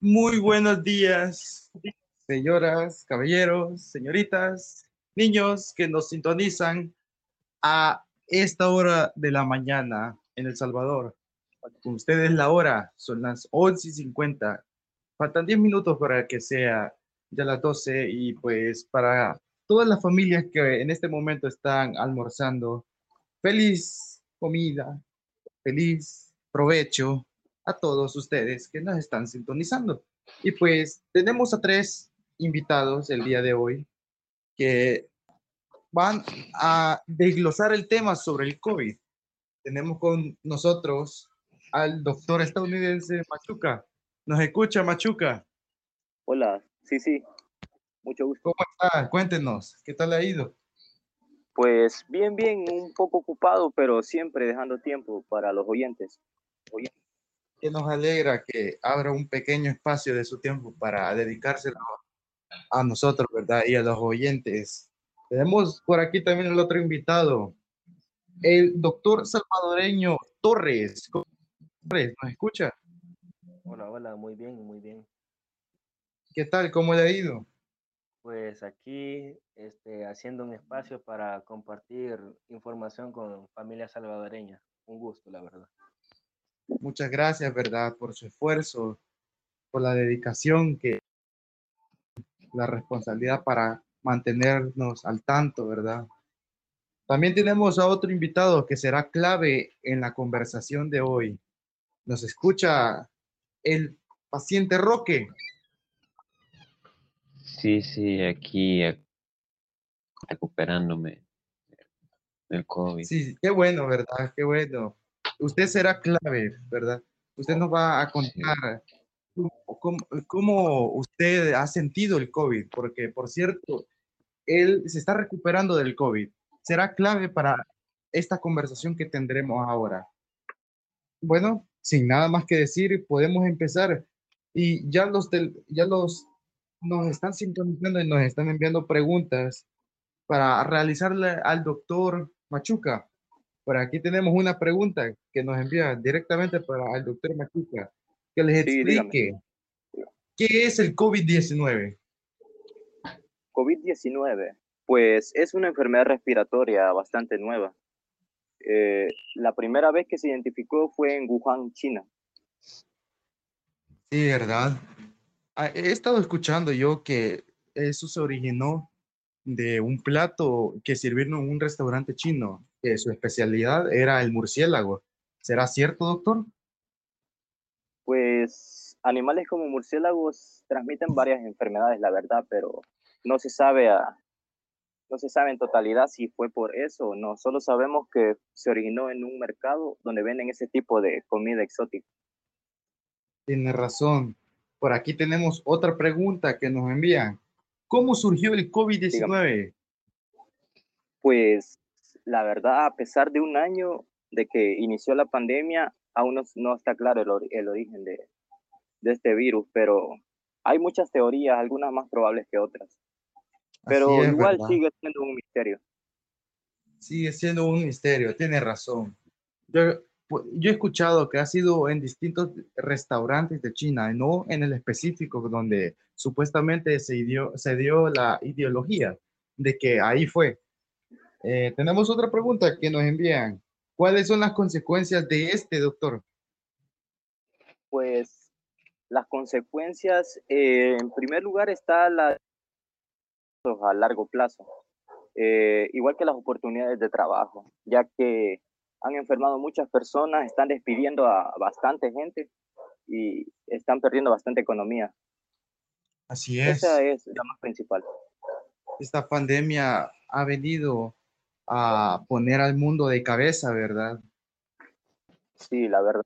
Muy buenos días, señoras, caballeros, señoritas, niños que nos sintonizan a esta hora de la mañana en El Salvador. Con ustedes la hora, son las 11 y 50. Faltan 10 minutos para que sea ya las 12 y pues para todas las familias que en este momento están almorzando, feliz comida, feliz provecho a todos ustedes que nos están sintonizando. Y pues tenemos a tres invitados el día de hoy que van a desglosar el tema sobre el COVID. Tenemos con nosotros al doctor estadounidense Machuca. ¿Nos escucha, Machuca? Hola, sí, sí. Mucho gusto. ¿Cómo está? Cuéntenos, ¿qué tal ha ido? Pues bien, bien, un poco ocupado, pero siempre dejando tiempo para los oyentes. oyentes que nos alegra que abra un pequeño espacio de su tiempo para dedicárselo a nosotros, ¿verdad? Y a los oyentes. Tenemos por aquí también el otro invitado, el doctor salvadoreño Torres. Torres, ¿nos escucha? Hola, hola, muy bien, muy bien. ¿Qué tal? ¿Cómo le ha ido? Pues aquí este, haciendo un espacio para compartir información con familia salvadoreña. Un gusto, la verdad. Muchas gracias, ¿verdad? Por su esfuerzo, por la dedicación que la responsabilidad para mantenernos al tanto, ¿verdad? También tenemos a otro invitado que será clave en la conversación de hoy. Nos escucha el paciente Roque. Sí, sí, aquí recuperándome del COVID. Sí, qué bueno, ¿verdad? Qué bueno usted será clave, ¿verdad? Usted nos va a contar cómo, usted ha sentido el COVID, porque por cierto, él se está recuperando del COVID. Será clave para esta conversación que tendremos ahora. Bueno, sin nada más que decir, podemos empezar. Y ya los, ya los nos están sintonizando y nos están enviando preguntas para realizarle al doctor Machuca. Por aquí tenemos una pregunta que nos envía directamente para el doctor Machuca, que les explique qué es el COVID-19. COVID-19, pues es una enfermedad respiratoria bastante nueva. Eh, la primera vez que se identificó fue en Wuhan, China. Sí, verdad. Ah, he estado escuchando yo que eso se originó de un plato que sirvieron en un restaurante chino que su especialidad era el murciélago. ¿Será cierto, doctor? Pues animales como murciélagos transmiten varias enfermedades, la verdad, pero no se sabe a, no se sabe en totalidad si fue por eso o no. Solo sabemos que se originó en un mercado donde venden ese tipo de comida exótica. Tiene razón. Por aquí tenemos otra pregunta que nos envían. ¿Cómo surgió el COVID-19? Pues la verdad, a pesar de un año de que inició la pandemia, aún no, está claro el, origen de, este virus, pero hay muchas teorías, algunas más probables que otras. Pero igual sigue siendo un misterio. Sigue siendo un misterio, tiene razón. Yo, yo he escuchado que ha sido en distintos restaurantes de China, no en el específico donde supuestamente se dio, se dio la ideología de que ahí fue. Eh, tenemos otra pregunta que nos envían. ¿Cuáles son las consecuencias de este, doctor? Pues las consecuencias, eh, en primer lugar, está la a largo plazo, eh, igual que las oportunidades de trabajo, ya que han enfermado muchas personas, están despidiendo a bastante gente y están perdiendo bastante economía. Así es. Esa es la más principal. Esta pandemia ha venido a poner al mundo de cabeza, ¿verdad? Sí, la verdad.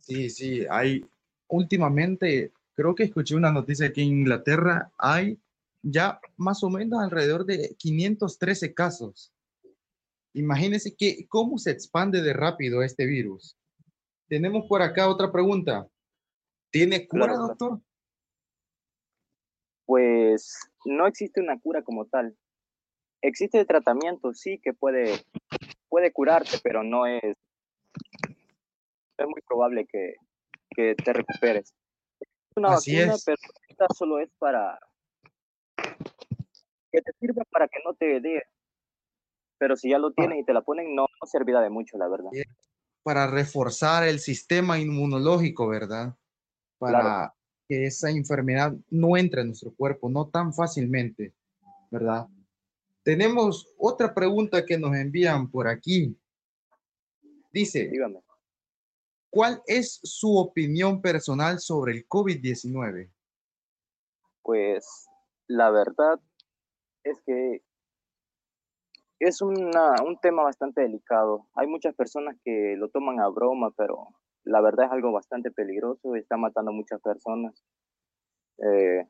Sí, sí, hay últimamente, creo que escuché una noticia que en Inglaterra hay ya más o menos alrededor de 513 casos. Imagínense que, cómo se expande de rápido este virus. Tenemos por acá otra pregunta. ¿Tiene cura, doctor? pues no existe una cura como tal. Existe tratamiento, sí, que puede, puede curarte, pero no es, es muy probable que, que te recuperes. Es una Así vacuna, es. pero solo es para que te sirva para que no te dé. Pero si ya lo tienes y te la ponen, no, no servirá de mucho, la verdad. para reforzar el sistema inmunológico, ¿verdad? Para Claro. que esa enfermedad no entre en nuestro cuerpo, no tan fácilmente, ¿verdad? Tenemos otra pregunta que nos envían por aquí. Dice, Dígame. ¿cuál es su opinión personal sobre el COVID-19? Pues la verdad es que es una- un tema bastante delicado. Hay muchas personas que lo toman a broma, pero la verdad es algo bastante peligroso y está matando a muchas personas. Eh,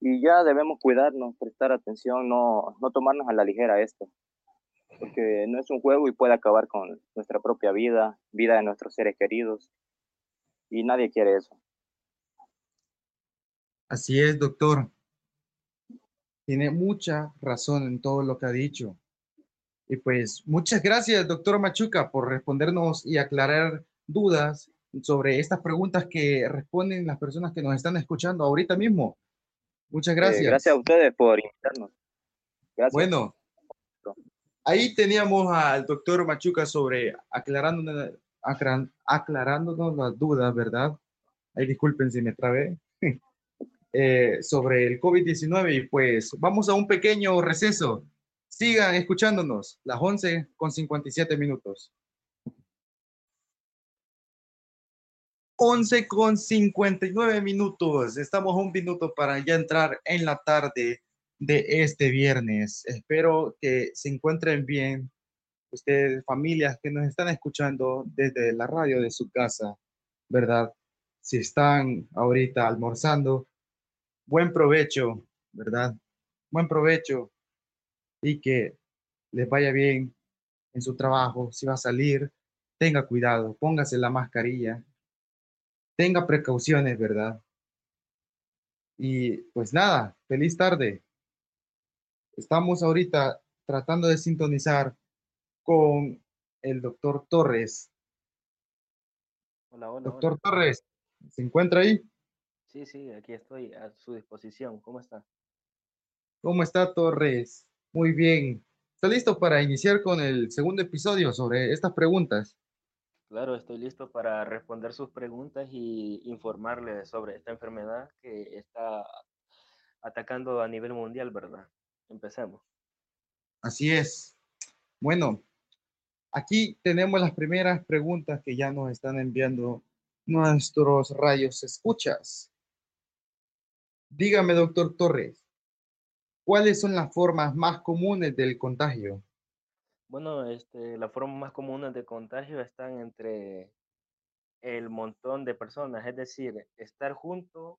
y ya debemos cuidarnos, prestar atención, no, no tomarnos a la ligera esto, porque no es un juego y puede acabar con nuestra propia vida, vida de nuestros seres queridos, y nadie quiere eso. Así es, doctor. Tiene mucha razón en todo lo que ha dicho. Y pues muchas gracias, doctor Machuca, por respondernos y aclarar dudas sobre estas preguntas que responden las personas que nos están escuchando ahorita mismo. Muchas Eh, gracias. gracias a ustedes por invitarnos. Gracias. Bueno, ahí teníamos al doctor Machuca sobre aclarándonos, aclarándonos las dudas, ¿verdad? Ahí disculpen si me trabé. Eh, sobre el COVID-19 y pues vamos a un pequeño receso. Sigan escuchándonos, las 11 con 57 minutos. 11 con 59 minutos. Estamos un minuto para ya entrar en la tarde de este viernes. Espero que se encuentren bien ustedes, familias que nos están escuchando desde la radio de su casa, ¿verdad? Si están ahorita almorzando, buen provecho, ¿verdad? Buen provecho y que les vaya bien en su trabajo. Si va a salir, tenga cuidado, póngase la mascarilla, tenga precauciones, ¿verdad? Y pues nada, feliz tarde. Estamos ahorita tratando de sintonizar con el doctor Torres. Hola, hola, Doctor hola. Torres, ¿se encuentra ahí? Sí, sí, aquí estoy a su disposición. ¿Cómo está? ¿Cómo está Torres? Muy bien. ¿Está listo para iniciar con el segundo episodio sobre estas preguntas? Claro, estoy listo para responder sus preguntas y informarles sobre esta enfermedad que está atacando a nivel mundial, ¿verdad? Empecemos. Así es. Bueno, aquí tenemos las primeras preguntas que ya nos están enviando nuestros rayos escuchas. Dígame, doctor Torres, ¿cuáles son las formas más comunes del contagio? Bueno, este, las formas más comunes de contagio están entre el montón de personas, es decir, estar junto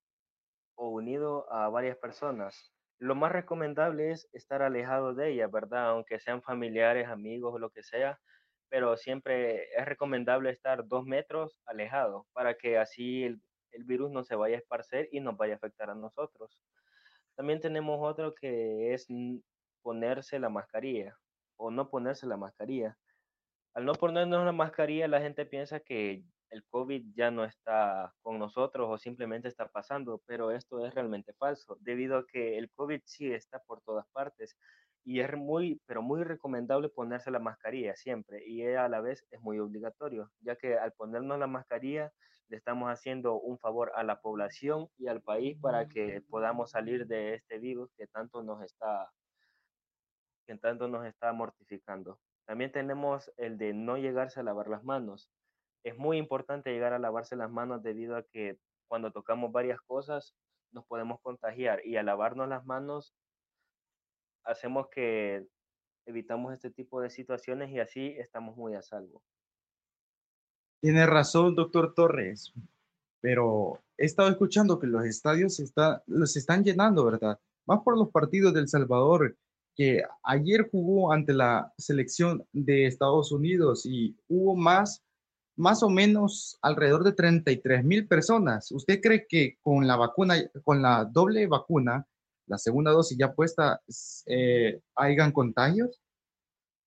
o unido a varias personas. Lo más recomendable es estar alejado de ellas, ¿verdad? Aunque sean familiares, amigos o lo que sea, pero siempre es recomendable estar dos metros alejado para que así el, el virus no se vaya a esparcer y nos vaya a afectar a nosotros. También tenemos otro que es ponerse la mascarilla o no ponerse la mascarilla. Al no ponernos la mascarilla, la gente piensa que el COVID ya no está con nosotros o simplemente está pasando, pero esto es realmente falso, debido a que el COVID sí está por todas partes y es muy, pero muy recomendable ponerse la mascarilla siempre y a la vez es muy obligatorio, ya que al ponernos la mascarilla le estamos haciendo un favor a la población y al país para que podamos salir de este virus que tanto nos está que tanto nos está mortificando. También tenemos el de no llegarse a lavar las manos. Es muy importante llegar a lavarse las manos debido a que cuando tocamos varias cosas nos podemos contagiar y al lavarnos las manos hacemos que evitamos este tipo de situaciones y así estamos muy a salvo. Tiene razón, doctor Torres, pero he estado escuchando que los estadios los están llenando, ¿verdad? Más por los partidos del Salvador, que ayer jugó ante la selección de Estados Unidos y hubo más más o menos alrededor de 33 mil personas. ¿Usted cree que con la vacuna, con la doble vacuna, la segunda dosis ya puesta, eh, hayan contagios?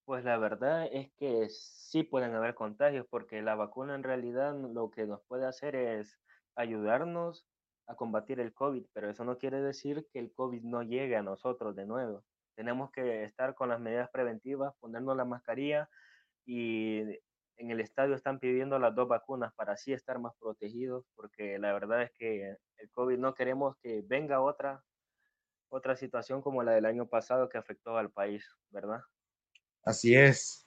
Pues la verdad es que sí pueden haber contagios porque la vacuna en realidad lo que nos puede hacer es ayudarnos a combatir el COVID, pero eso no quiere decir que el COVID no llegue a nosotros de nuevo. Tenemos que estar con las medidas preventivas, ponernos la mascarilla y en el estadio están pidiendo las dos vacunas para así estar más protegidos, porque la verdad es que el COVID no queremos que venga otra otra situación como la del año pasado que afectó al país, ¿verdad? Así es.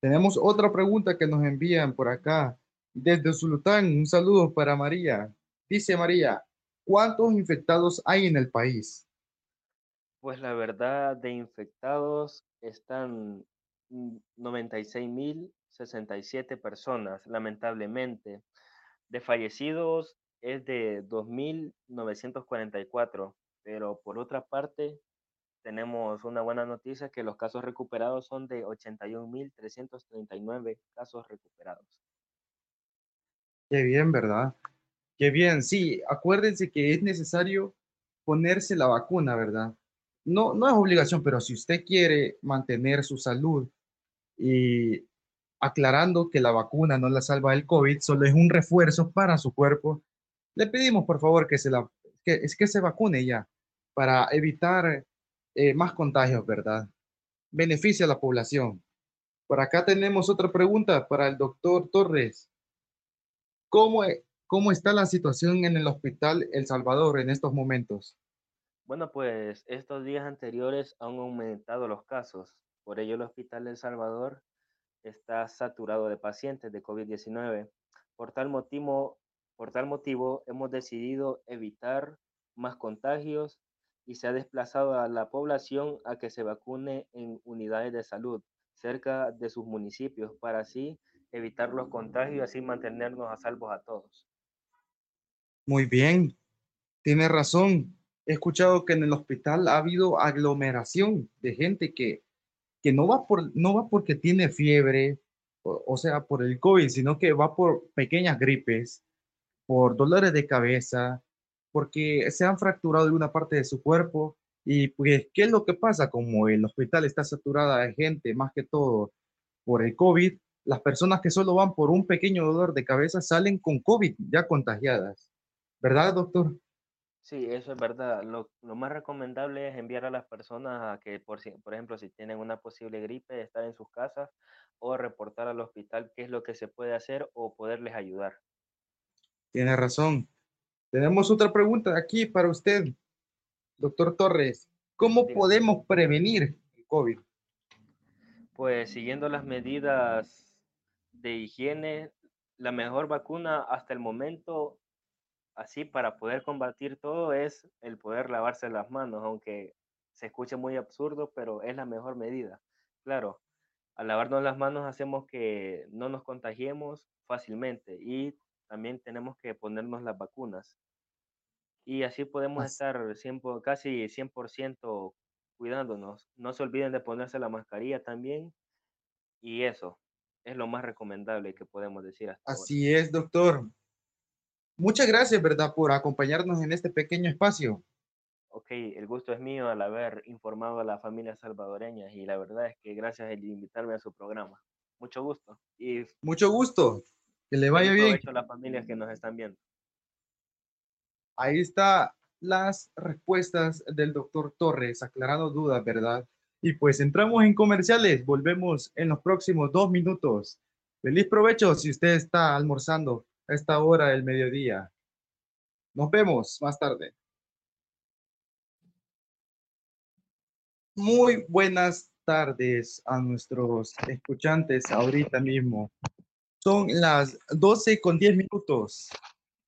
Tenemos otra pregunta que nos envían por acá. Desde Zulután, un saludo para María. Dice María, ¿cuántos infectados hay en el país? Pues la verdad de infectados están 96.067 personas, lamentablemente. De fallecidos es de 2.944, pero por otra parte tenemos una buena noticia que los casos recuperados son de 81.339 casos recuperados. Qué bien, ¿verdad? Qué bien, sí, acuérdense que es necesario ponerse la vacuna, ¿verdad? No, no es obligación, pero si usted quiere mantener su salud y aclarando que la vacuna no la salva del COVID, solo es un refuerzo para su cuerpo, le pedimos por favor que se, la, que, es que se vacune ya para evitar eh, más contagios, ¿verdad? Beneficia a la población. Por acá tenemos otra pregunta para el doctor Torres. ¿Cómo, e, ¿Cómo está la situación en el hospital El Salvador en estos momentos? Bueno, pues estos días anteriores han aumentado los casos. Por ello, el Hospital El Salvador está saturado de pacientes de COVID-19. Por tal motivo, por tal motivo, hemos decidido evitar más contagios y se ha desplazado a la población a que se vacune en unidades de salud cerca de sus municipios para así evitar los contagios y así mantenernos a salvo a todos. Muy bien, tiene razón. He escuchado que en el hospital ha habido aglomeración de gente que, que no, va por, no va porque tiene fiebre, o, o sea, por el COVID, sino que va por pequeñas gripes, por dolores de cabeza, porque se han fracturado de una parte de su cuerpo. Y pues, ¿qué es lo que pasa? Como el hospital está saturada de gente, más que todo por el COVID, las personas que solo van por un pequeño dolor de cabeza salen con COVID ya contagiadas. ¿Verdad, doctor? Sí, eso es verdad. Lo, lo, más recomendable es enviar a las personas a que, por, si, por ejemplo, si tienen una posible gripe, estar en sus casas o reportar al hospital qué es lo que se puede hacer o poderles ayudar. Tiene razón. Tenemos otra pregunta aquí para usted, doctor Torres. ¿Cómo podemos prevenir el COVID? Pues siguiendo las medidas de higiene, la mejor vacuna hasta el momento, así para poder combatir todo, es el poder lavarse las manos, aunque se escuche muy absurdo, pero es la mejor medida. Claro, al lavarnos las manos hacemos que no nos contagiemos fácilmente y también tenemos que ponernos las vacunas. Y así podemos Así. estar 100 casi 100% cuidándonos. No se olviden de ponerse la mascarilla también. Y eso es lo más recomendable que podemos decir hasta ahora. Así es, doctor. Muchas gracias, ¿verdad?, por acompañarnos en este pequeño espacio. Ok, el gusto es mío al haber informado a la familia salvadoreña y la verdad es que gracias por invitarme a su programa. Mucho gusto. Y Mucho gusto. Que le vaya bien. provecho a las familias que nos están viendo. Ahí está las respuestas del doctor Torres, aclarando dudas, ¿verdad? Y pues entramos en comerciales. Volvemos en los próximos dos minutos. Feliz provecho si usted está almorzando a esta hora del mediodía. Nos vemos más tarde. Muy buenas tardes a nuestros escuchantes ahorita mismo. Son las 12 con 10 minutos.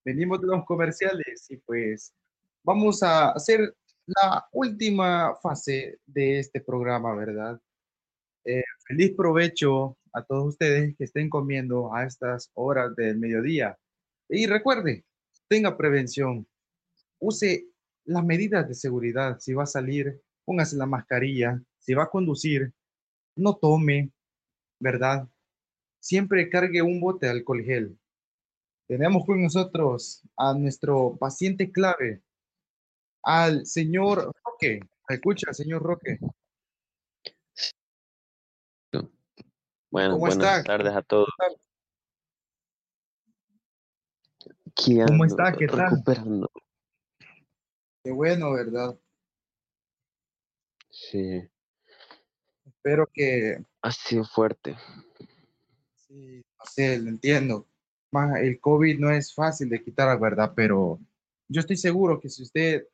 Venimos de los comerciales y pues vamos a hacer la última fase de este programa, ¿verdad? Eh, feliz provecho a todos ustedes que estén comiendo a estas horas del mediodía. Y recuerde, tenga prevención, use las medidas de seguridad. Si va a salir, póngase la mascarilla. Si va a conducir, no tome, ¿verdad? Siempre cargue un bote de alcohol gel. Tenemos con nosotros a nuestro paciente clave, al señor Roque. Escucha, señor Roque. Bueno, ¿Cómo buenas está? tardes a todos. ¿Cómo ando está? ¿Qué tal? Recuperando. Qué bueno, ¿verdad? Sí, Espero que, ha sido fuerte. Sí, no sé, lo entiendo. El COVID no es fácil de quitar, ¿verdad? Pero yo estoy seguro que si usted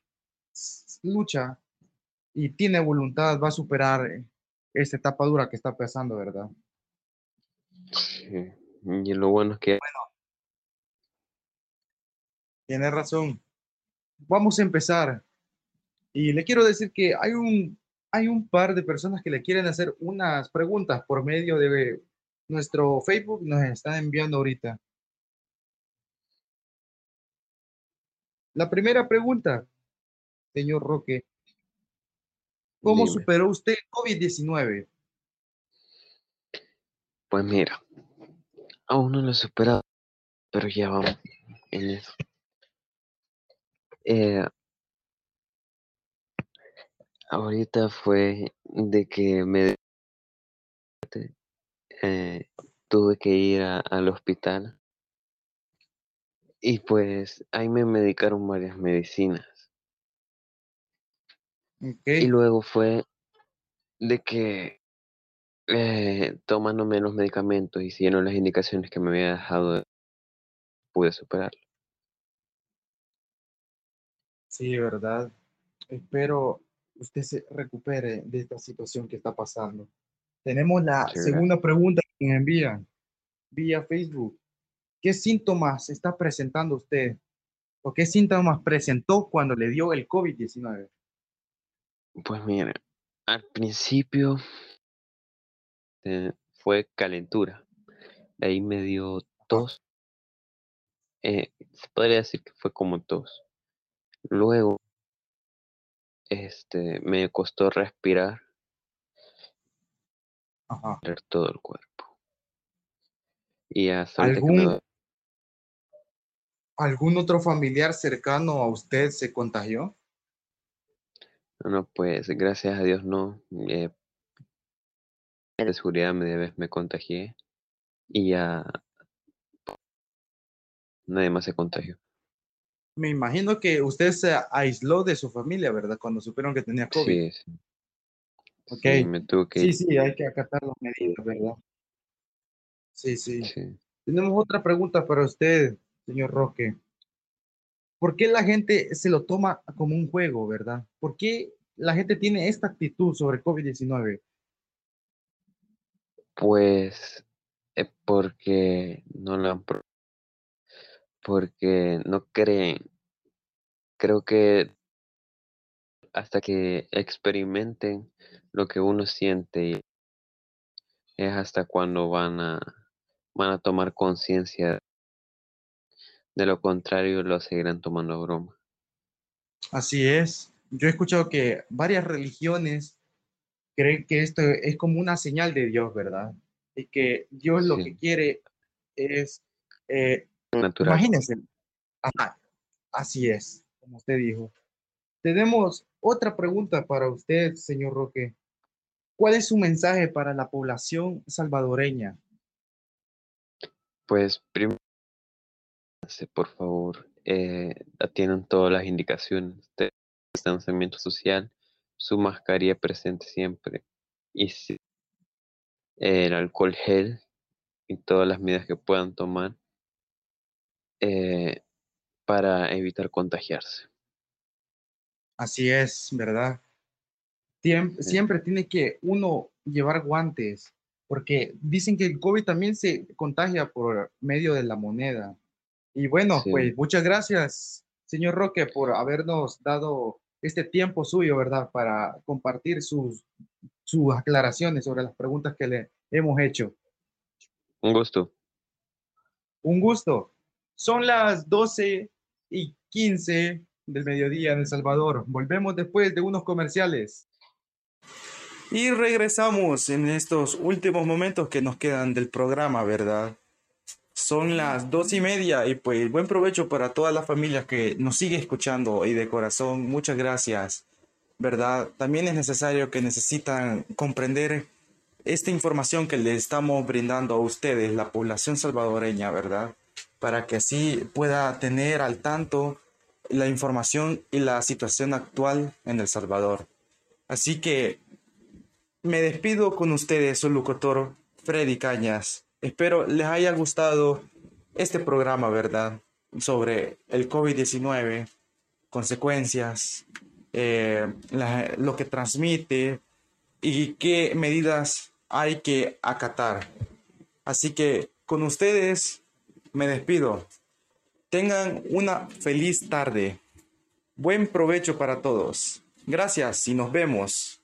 lucha y tiene voluntad, va a superar esta etapa dura que está pasando, ¿verdad? Sí. Y lo bueno es que Tiene razón. Vamos a empezar. Y le quiero decir que hay un, hay un par de personas que le quieren hacer unas preguntas por medio de nuestro Facebook. Nos están enviando ahorita. La primera pregunta, señor Roque. ¿Cómo Dime. superó usted COVID-19? Pues mira, aún no lo he superado, pero ya vamos en eso. Eh, ahorita fue de que me eh, tuve que ir a- al hospital y pues ahí me medicaron varias medicinas. Y luego fue de que eh, tomándome los medicamentos y siguiendo las indicaciones que me había dejado, pude superarlo. sí, verdad. Espero usted se recupere de esta situación que está pasando. Tenemos la segunda pregunta que me envían vía Facebook. ¿Qué síntomas está presentando usted? ¿O qué síntomas presentó cuando le dio el COVID-19? Pues mira, al principio eh, fue calentura, ahí me dio tos, eh, se podría decir que fue como tos. Luego, este, me costó respirar, Ajá. todo el cuerpo. Y hasta me ¿Algún, ¿Algún otro familiar cercano a usted se contagió? no, pues gracias a Dios no, eh, de seguridad media vez me contagié y ya nadie más se contagió. Me imagino que usted se aisló de su familia, ¿verdad? Cuando supieron que tenía COVID. Sí, sí, Ok. sí, me tuve que Sí, ir. sí, hay que acatar las medidas, ¿verdad? Sí, sí. Sí. Tenemos otra pregunta para usted, señor Roque. ¿Por qué la gente se lo toma como un juego, verdad? ¿Por qué la gente tiene esta actitud sobre COVID-19? Pues eh, porque no lo han porque no creen. Creo que hasta que experimenten lo que uno siente y es hasta cuando van a van a tomar conciencia. De lo contrario, lo seguirán tomando broma. Así es. Yo he escuchado que varias religiones creen que esto es como una señal de Dios, ¿verdad? Y que Dios lo que quiere es, eh, Natural. imagínense, ajá, así es, como usted dijo. Tenemos otra pregunta para usted, señor Roque. ¿Cuál es su mensaje para la población salvadoreña? Pues primero, por favor, eh, atiendan todas las indicaciones de distanciamiento social, su mascarilla presente siempre y si- el alcohol gel y todas las medidas que puedan tomar eh, para evitar contagiarse. Así es, ¿verdad? Sí. Siempre tiene que uno llevar guantes, porque dicen que el COVID también se contagia por medio de la moneda. Y bueno, Sí. pues muchas gracias, señor Roque, por habernos dado este tiempo suyo, ¿verdad? Para compartir sus, sus aclaraciones sobre las preguntas que le hemos hecho. Un gusto. Un gusto. Son las 12 y 15 del mediodía en El Salvador. Volvemos después de unos comerciales. Y regresamos en estos últimos momentos que nos quedan del programa, ¿verdad? Son las dos y media y pues buen provecho para toda la familia que nos sigue escuchando y de corazón, muchas gracias, ¿verdad? También es necesario que necesitan comprender esta información que le estamos brindando a ustedes, la población salvadoreña, ¿verdad? Para que así pueda tener al tanto la información y la situación actual en El Salvador. Así que me despido con ustedes, su locutor Freddy Cañas. Espero les haya gustado este programa, ¿verdad? Sobre el COVID-19, consecuencias, eh, lo que transmite y qué medidas hay que acatar. Así que con ustedes me despido. Tengan una feliz tarde. Buen provecho para todos. Gracias y nos vemos.